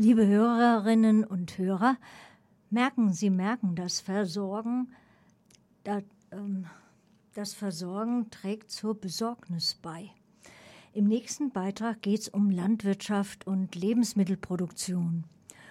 Liebe Hörerinnen und Hörer, merken Sie, merken, das Versorgen, das, ähm, das Versorgen trägt zur Besorgnis bei. Im nächsten Beitrag geht es um Landwirtschaft und Lebensmittelproduktion.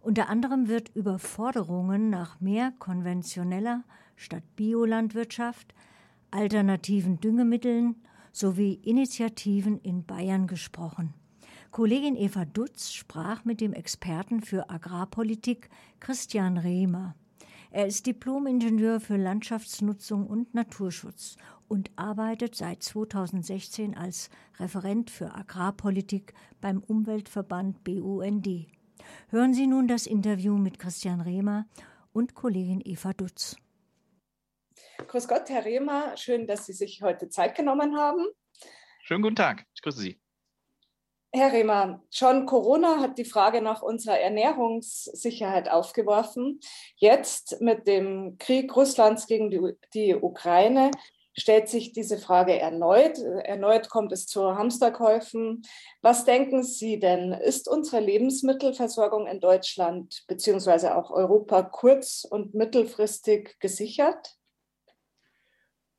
Unter anderem wird über Forderungen nach mehr konventioneller statt Biolandwirtschaft, alternativen Düngemitteln sowie Initiativen in Bayern gesprochen. Kollegin Eva Dutz sprach mit dem Experten für Agrarpolitik Christian Rehmer. Er ist Diplom-Ingenieur für Landschaftsnutzung und Naturschutz und arbeitet seit 2016 als Referent für Agrarpolitik beim Umweltverband BUND. Hören Sie nun das Interview mit Christian Rehmer und Kollegin Eva Dutz. Grüß Gott, Herr Rehmer, schön, dass Sie sich heute Zeit genommen haben. Schönen guten Tag, ich grüße Sie. Herr Rehmer, schon Corona hat die Frage nach unserer Ernährungssicherheit aufgeworfen. Jetzt mit dem Krieg Russlands gegen die, die Ukraine stellt sich diese Frage erneut. Erneut kommt es zu Hamsterkäufen. Was denken Sie denn? Ist unsere Lebensmittelversorgung in Deutschland bzw. auch Europa kurz- und mittelfristig gesichert?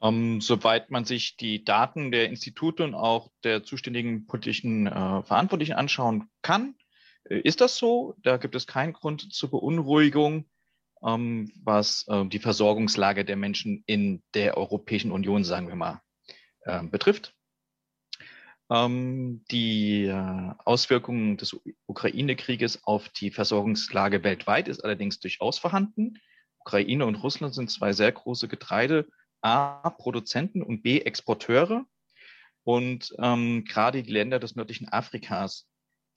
Ähm, soweit man sich die Daten der Institute und auch der zuständigen politischen äh, Verantwortlichen anschauen kann, äh, ist das so. Da gibt es keinen Grund zur Beunruhigung, ähm, was äh, die Versorgungslage der Menschen in der Europäischen Union, sagen wir mal, äh, betrifft. Ähm, die äh, Auswirkungen des Ukraine-Krieges auf die Versorgungslage weltweit ist allerdings durchaus vorhanden. Ukraine und Russland sind zwei sehr große Getreide- A, Produzenten und B, Exporteure. Und ähm, gerade die Länder des nördlichen Afrikas,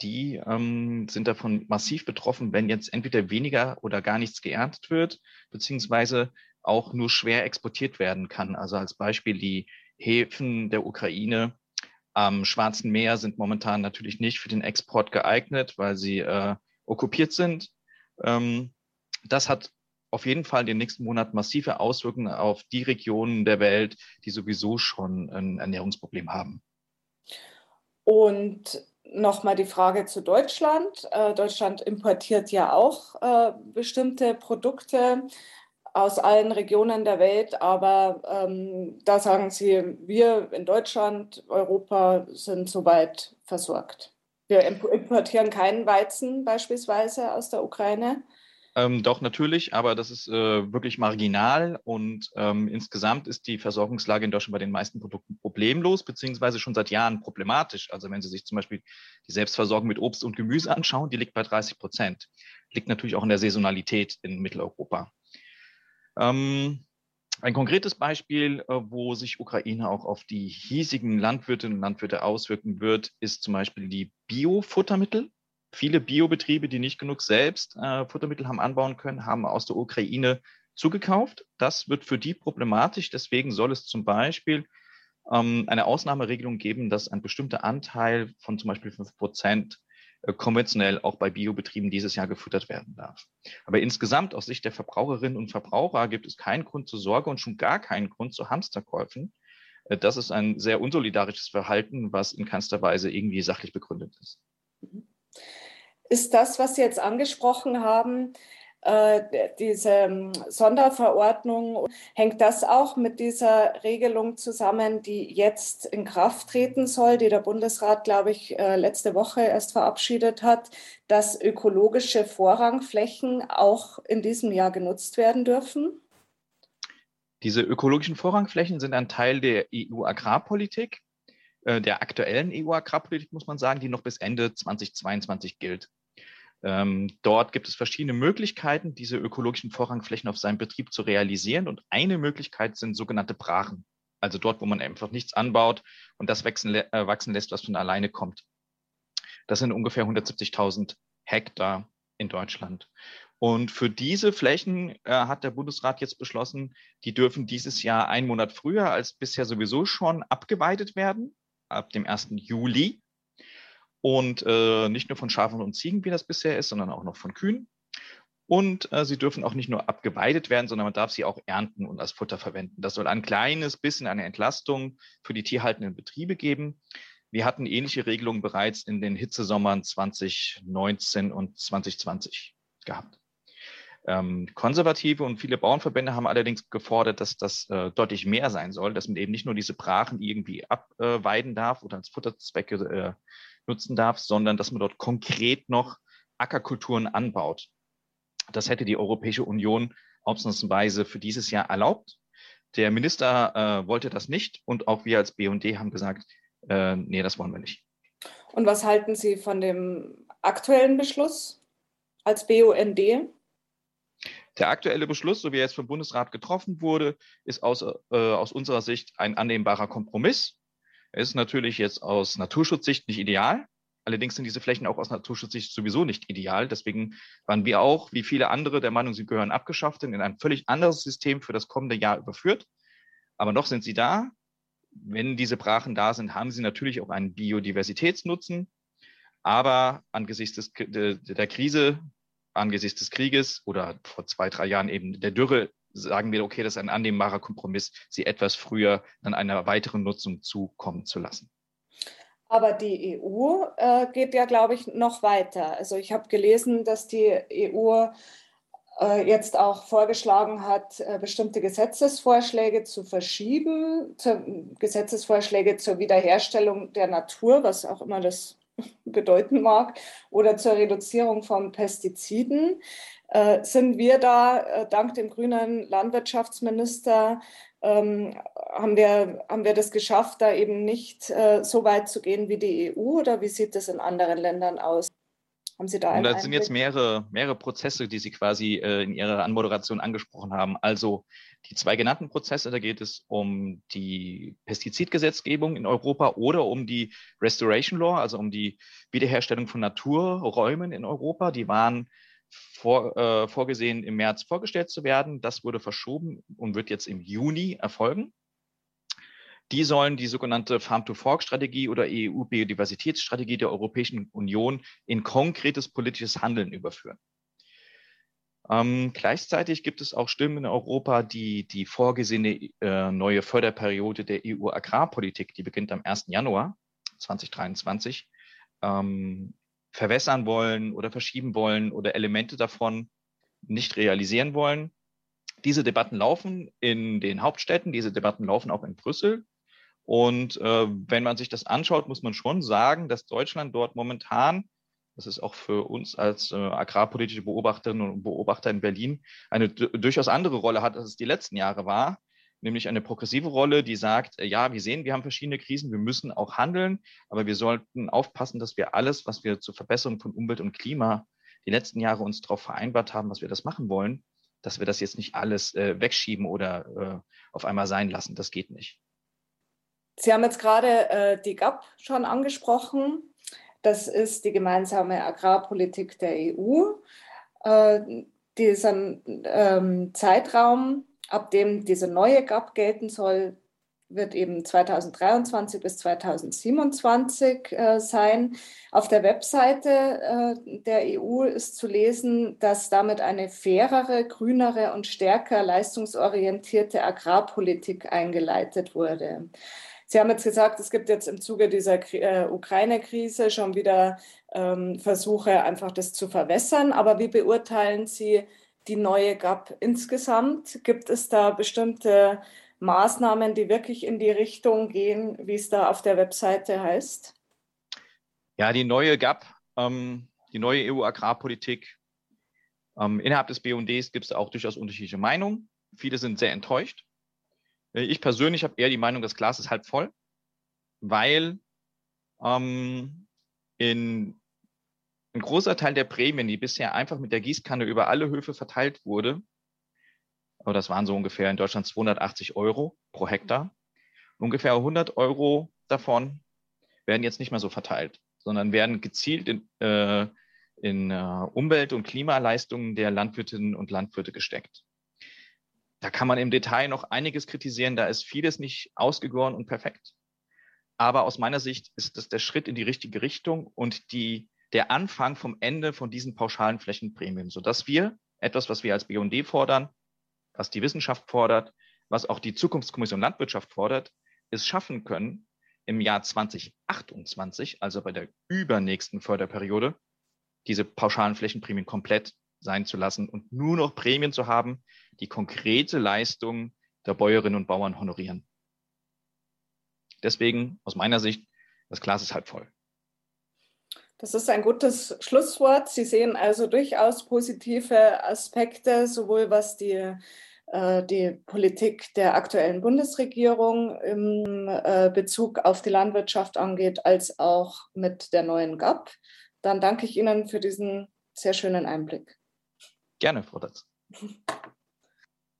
die ähm, sind davon massiv betroffen, wenn jetzt entweder weniger oder gar nichts geerntet wird, beziehungsweise auch nur schwer exportiert werden kann. Also als Beispiel die Häfen der Ukraine am Schwarzen Meer sind momentan natürlich nicht für den Export geeignet, weil sie äh, okkupiert sind. Ähm, das hat auf jeden Fall in den nächsten Monaten massive Auswirkungen auf die Regionen der Welt, die sowieso schon ein Ernährungsproblem haben. Und nochmal die Frage zu Deutschland. Äh, Deutschland importiert ja auch äh, bestimmte Produkte aus allen Regionen der Welt, aber ähm, da sagen Sie, wir in Deutschland, Europa sind soweit versorgt. Wir importieren keinen Weizen beispielsweise aus der Ukraine. Ähm, doch, natürlich, aber das ist äh, wirklich marginal und ähm, insgesamt ist die Versorgungslage in Deutschland bei den meisten Produkten problemlos, beziehungsweise schon seit Jahren problematisch. Also wenn Sie sich zum Beispiel die Selbstversorgung mit Obst und Gemüse anschauen, die liegt bei 30 Prozent. Liegt natürlich auch in der Saisonalität in Mitteleuropa. Ähm, ein konkretes Beispiel, äh, wo sich Ukraine auch auf die hiesigen Landwirtinnen und Landwirte auswirken wird, ist zum Beispiel die Biofuttermittel viele Biobetriebe, die nicht genug selbst äh, Futtermittel haben anbauen können, haben aus der Ukraine zugekauft. Das wird für die problematisch. Deswegen soll es zum Beispiel ähm, eine Ausnahmeregelung geben, dass ein bestimmter Anteil von zum Beispiel fünf Prozent äh, konventionell auch bei Biobetrieben dieses Jahr gefüttert werden darf. Aber insgesamt aus Sicht der Verbraucherinnen und Verbraucher gibt es keinen Grund zur Sorge und schon gar keinen Grund zu Hamsterkäufen. Äh, das ist ein sehr unsolidarisches Verhalten, was in keinster Weise irgendwie sachlich begründet ist. Mhm ist das, was Sie jetzt angesprochen haben, äh, diese ähm, Sonderverordnung, hängt das auch mit dieser Regelung zusammen, die jetzt in Kraft treten soll, die der Bundesrat, glaube ich, äh, letzte Woche erst verabschiedet hat, dass ökologische Vorrangflächen auch in diesem Jahr genutzt werden dürfen? Diese ökologischen Vorrangflächen sind ein Teil der EU-Agrarpolitik, der aktuellen EU-Agrarpolitik, muss man sagen, die noch bis Ende 2022 gilt. Ähm, dort gibt es verschiedene Möglichkeiten, diese ökologischen Vorrangflächen auf seinem Betrieb zu realisieren. Und eine Möglichkeit sind sogenannte Brachen. Also dort, wo man einfach nichts anbaut und das wachsen, äh, wachsen lässt, was von alleine kommt. Das sind ungefähr 170.000 Hektar in Deutschland. Und für diese Flächen äh, hat der Bundesrat jetzt beschlossen, die dürfen dieses Jahr einen Monat früher als bisher sowieso schon abgeweidet werden, ab dem 1. Juli. Und äh, nicht nur von Schafen und Ziegen, wie das bisher ist, sondern auch noch von Kühen. Und äh, sie dürfen auch nicht nur abgeweidet werden, sondern man darf sie auch ernten und als Futter verwenden. Das soll ein kleines bisschen eine Entlastung für die tierhaltenden Betriebe geben. Wir hatten ähnliche Regelungen bereits in den Hitzesommern 2019 und 2020 gehabt. Ähm, Konservative und viele Bauernverbände haben allerdings gefordert, dass das äh, deutlich mehr sein soll, dass man eben nicht nur diese Brachen irgendwie abweiden darf oder als Futterzwecke äh, nutzen darf, sondern dass man dort konkret noch Ackerkulturen anbaut. Das hätte die Europäische Union ausnahmsweise für dieses Jahr erlaubt. Der Minister äh, wollte das nicht und auch wir als BUND haben gesagt, äh, nee, das wollen wir nicht. Und was halten Sie von dem aktuellen Beschluss als BUND? Der aktuelle Beschluss, so wie er jetzt vom Bundesrat getroffen wurde, ist aus, äh, aus unserer Sicht ein annehmbarer Kompromiss. Er ist natürlich jetzt aus Naturschutzsicht nicht ideal. Allerdings sind diese Flächen auch aus Naturschutzsicht sowieso nicht ideal. Deswegen waren wir auch, wie viele andere, der Meinung, sie gehören abgeschafft und in ein völlig anderes System für das kommende Jahr überführt. Aber noch sind sie da. Wenn diese Brachen da sind, haben sie natürlich auch einen Biodiversitätsnutzen. Aber angesichts des, der Krise, angesichts des Krieges oder vor zwei, drei Jahren eben der Dürre, sagen wir, okay, das ist ein annehmbarer Kompromiss, sie etwas früher an einer weiteren Nutzung zukommen zu lassen. Aber die EU äh, geht ja, glaube ich, noch weiter. Also ich habe gelesen, dass die EU äh, jetzt auch vorgeschlagen hat, äh, bestimmte Gesetzesvorschläge zu verschieben, zu, Gesetzesvorschläge zur Wiederherstellung der Natur, was auch immer das bedeuten mag, oder zur Reduzierung von Pestiziden. Äh, sind wir da äh, dank dem grünen Landwirtschaftsminister ähm, haben, wir, haben wir das geschafft, da eben nicht äh, so weit zu gehen wie die EU oder wie sieht das in anderen Ländern aus? Haben Sie da einen Und das sind jetzt mehrere, mehrere Prozesse, die Sie quasi äh, in Ihrer Anmoderation angesprochen haben. Also die zwei genannten Prozesse, da geht es um die Pestizidgesetzgebung in Europa oder um die Restoration Law, also um die Wiederherstellung von Naturräumen in Europa. Die waren vor, äh, vorgesehen, im März vorgestellt zu werden. Das wurde verschoben und wird jetzt im Juni erfolgen. Die sollen die sogenannte Farm-to-Fork-Strategie oder EU-Biodiversitätsstrategie der Europäischen Union in konkretes politisches Handeln überführen. Ähm, gleichzeitig gibt es auch Stimmen in Europa, die die vorgesehene äh, neue Förderperiode der EU-Agrarpolitik, die beginnt am 1. Januar 2023, ähm, verwässern wollen oder verschieben wollen oder Elemente davon nicht realisieren wollen. Diese Debatten laufen in den Hauptstädten, diese Debatten laufen auch in Brüssel. Und äh, wenn man sich das anschaut, muss man schon sagen, dass Deutschland dort momentan, das ist auch für uns als äh, agrarpolitische Beobachterinnen und Beobachter in Berlin, eine durchaus andere Rolle hat, als es die letzten Jahre war nämlich eine progressive Rolle, die sagt, äh, ja, wir sehen, wir haben verschiedene Krisen, wir müssen auch handeln, aber wir sollten aufpassen, dass wir alles, was wir zur Verbesserung von Umwelt und Klima die letzten Jahre uns darauf vereinbart haben, was wir das machen wollen, dass wir das jetzt nicht alles äh, wegschieben oder äh, auf einmal sein lassen. Das geht nicht. Sie haben jetzt gerade äh, die GAP schon angesprochen. Das ist die gemeinsame Agrarpolitik der EU. Äh, diesen ähm, Zeitraum ab dem diese neue GAP gelten soll, wird eben 2023 bis 2027 äh, sein. Auf der Webseite äh, der EU ist zu lesen, dass damit eine fairere, grünere und stärker leistungsorientierte Agrarpolitik eingeleitet wurde. Sie haben jetzt gesagt, es gibt jetzt im Zuge dieser äh, Ukraine-Krise schon wieder ähm, Versuche, einfach das zu verwässern. Aber wie beurteilen Sie die neue GAP insgesamt? Gibt es da bestimmte Maßnahmen, die wirklich in die Richtung gehen, wie es da auf der Webseite heißt? Ja, die neue GAP, ähm, die neue EU-Agrarpolitik. Ähm, innerhalb des BUNDs gibt es auch durchaus unterschiedliche Meinungen. Viele sind sehr enttäuscht. Äh, ich persönlich habe eher die Meinung, das Glas ist halb voll, weil ähm, in ein großer Teil der Prämien, die bisher einfach mit der Gießkanne über alle Höfe verteilt wurde, aber das waren so ungefähr in Deutschland 280 Euro pro Hektar, ungefähr 100 Euro davon werden jetzt nicht mehr so verteilt, sondern werden gezielt in, äh, in äh, Umwelt- und Klimaleistungen der Landwirtinnen und Landwirte gesteckt. Da kann man im Detail noch einiges kritisieren, da ist vieles nicht ausgegoren und perfekt. Aber aus meiner Sicht ist das der Schritt in die richtige Richtung und die der Anfang vom Ende von diesen pauschalen Flächenprämien, sodass wir etwas, was wir als BUND fordern, was die Wissenschaft fordert, was auch die Zukunftskommission Landwirtschaft fordert, es schaffen können, im Jahr 2028, also bei der übernächsten Förderperiode, diese pauschalen Flächenprämien komplett sein zu lassen und nur noch Prämien zu haben, die konkrete Leistungen der Bäuerinnen und Bauern honorieren. Deswegen aus meiner Sicht, das Glas ist halb voll. Das ist ein gutes Schlusswort. Sie sehen also durchaus positive Aspekte, sowohl was die, äh, die Politik der aktuellen Bundesregierung im äh, Bezug auf die Landwirtschaft angeht, als auch mit der neuen GAP. Dann danke ich Ihnen für diesen sehr schönen Einblick. Gerne, Frau Datz.